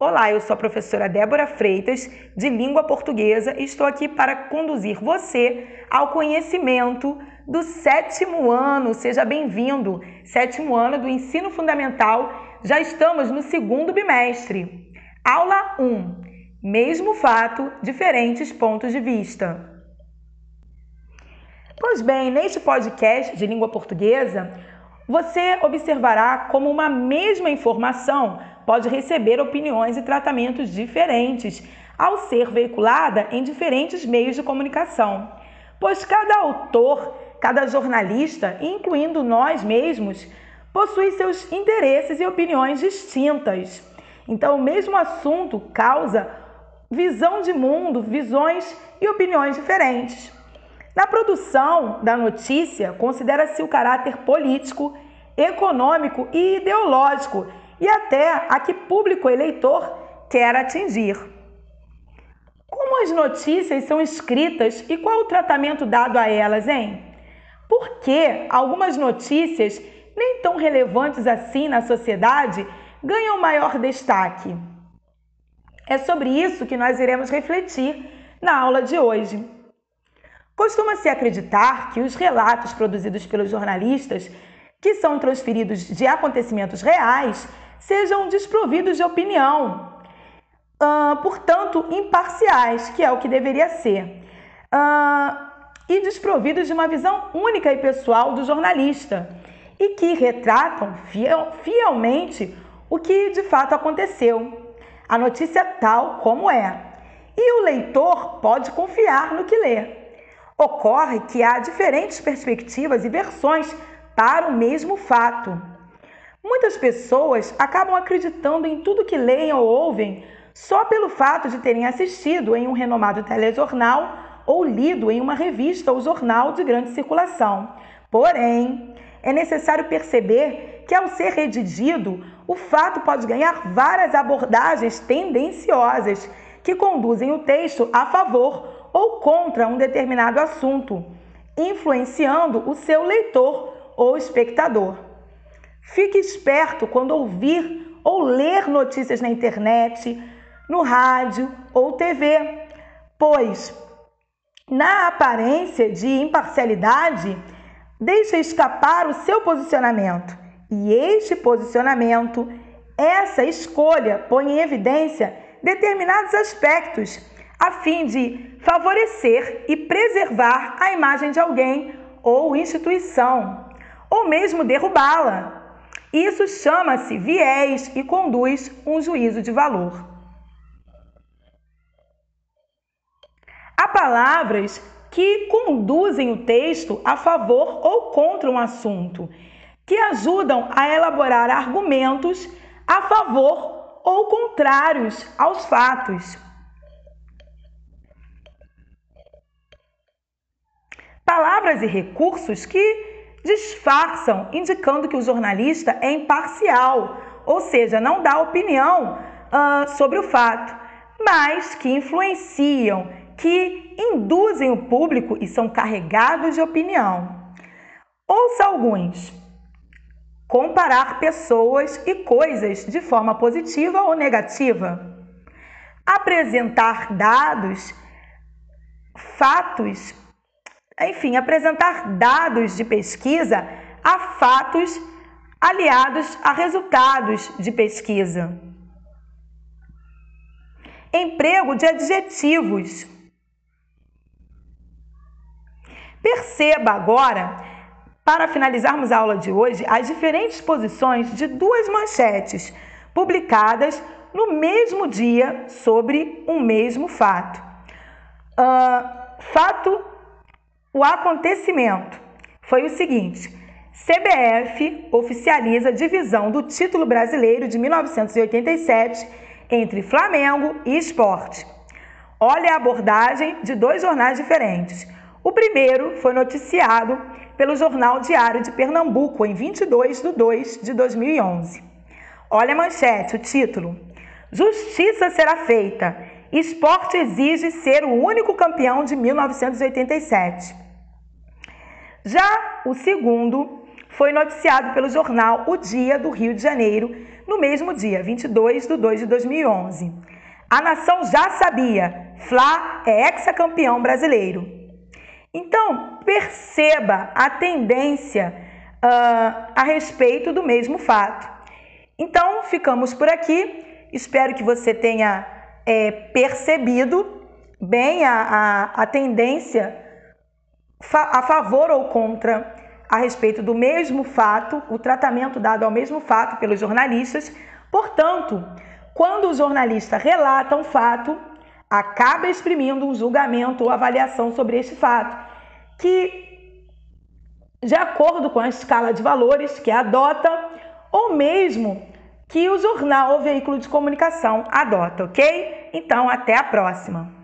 Olá, eu sou a professora Débora Freitas, de língua portuguesa, e estou aqui para conduzir você ao conhecimento do sétimo ano. Seja bem-vindo! Sétimo ano do ensino fundamental, já estamos no segundo bimestre. Aula 1: Mesmo fato, diferentes pontos de vista. Pois bem, neste podcast de língua portuguesa, você observará como uma mesma informação pode receber opiniões e tratamentos diferentes ao ser veiculada em diferentes meios de comunicação, pois cada autor, cada jornalista, incluindo nós mesmos, possui seus interesses e opiniões distintas. Então, o mesmo assunto causa visão de mundo, visões e opiniões diferentes. Na produção da notícia, considera-se o caráter político, econômico e ideológico e até a que público eleitor quer atingir. Como as notícias são escritas e qual o tratamento dado a elas, hein? Por que algumas notícias, nem tão relevantes assim na sociedade, ganham maior destaque? É sobre isso que nós iremos refletir na aula de hoje. Costuma-se acreditar que os relatos produzidos pelos jornalistas, que são transferidos de acontecimentos reais, sejam desprovidos de opinião, uh, portanto, imparciais, que é o que deveria ser, uh, e desprovidos de uma visão única e pessoal do jornalista, e que retratam fiel, fielmente o que de fato aconteceu, a notícia tal como é. E o leitor pode confiar no que lê. Ocorre que há diferentes perspectivas e versões para o mesmo fato. Muitas pessoas acabam acreditando em tudo que leem ou ouvem só pelo fato de terem assistido em um renomado telejornal ou lido em uma revista ou jornal de grande circulação. Porém, é necessário perceber que, ao ser redigido, o fato pode ganhar várias abordagens tendenciosas que conduzem o texto a favor ou contra um determinado assunto, influenciando o seu leitor ou espectador. Fique esperto quando ouvir ou ler notícias na internet, no rádio ou TV, pois, na aparência de imparcialidade, deixa escapar o seu posicionamento. E este posicionamento, essa escolha, põe em evidência determinados aspectos a fim de favorecer e preservar a imagem de alguém ou instituição, ou mesmo derrubá-la. Isso chama-se viés e conduz um juízo de valor. Há palavras que conduzem o texto a favor ou contra um assunto, que ajudam a elaborar argumentos a favor ou contrários aos fatos. Palavras e recursos que disfarçam, indicando que o jornalista é imparcial, ou seja, não dá opinião uh, sobre o fato, mas que influenciam, que induzem o público e são carregados de opinião. Ouça alguns. Comparar pessoas e coisas de forma positiva ou negativa. Apresentar dados, fatos enfim, apresentar dados de pesquisa a fatos aliados a resultados de pesquisa. Emprego de adjetivos. Perceba agora, para finalizarmos a aula de hoje, as diferentes posições de duas manchetes publicadas no mesmo dia sobre um mesmo fato. Uh, fato o acontecimento foi o seguinte: CBF oficializa a divisão do título brasileiro de 1987 entre Flamengo e Esporte. Olha a abordagem de dois jornais diferentes. O primeiro foi noticiado pelo Jornal Diário de Pernambuco em 22 de 2 de 2011. Olha a manchete, o título: Justiça será feita. Esporte exige ser o único campeão de 1987. Já o segundo foi noticiado pelo jornal O Dia do Rio de Janeiro, no mesmo dia, 22 de 2 de 2011. A nação já sabia, Fla é ex-campeão brasileiro. Então, perceba a tendência uh, a respeito do mesmo fato. Então, ficamos por aqui. Espero que você tenha é, percebido bem a, a, a tendência fa a favor ou contra a respeito do mesmo fato, o tratamento dado ao mesmo fato pelos jornalistas. Portanto, quando o jornalista relata um fato, acaba exprimindo um julgamento ou avaliação sobre este fato, que, de acordo com a escala de valores que adota, ou mesmo que o jornal ou veículo de comunicação adota, ok? Então, até a próxima!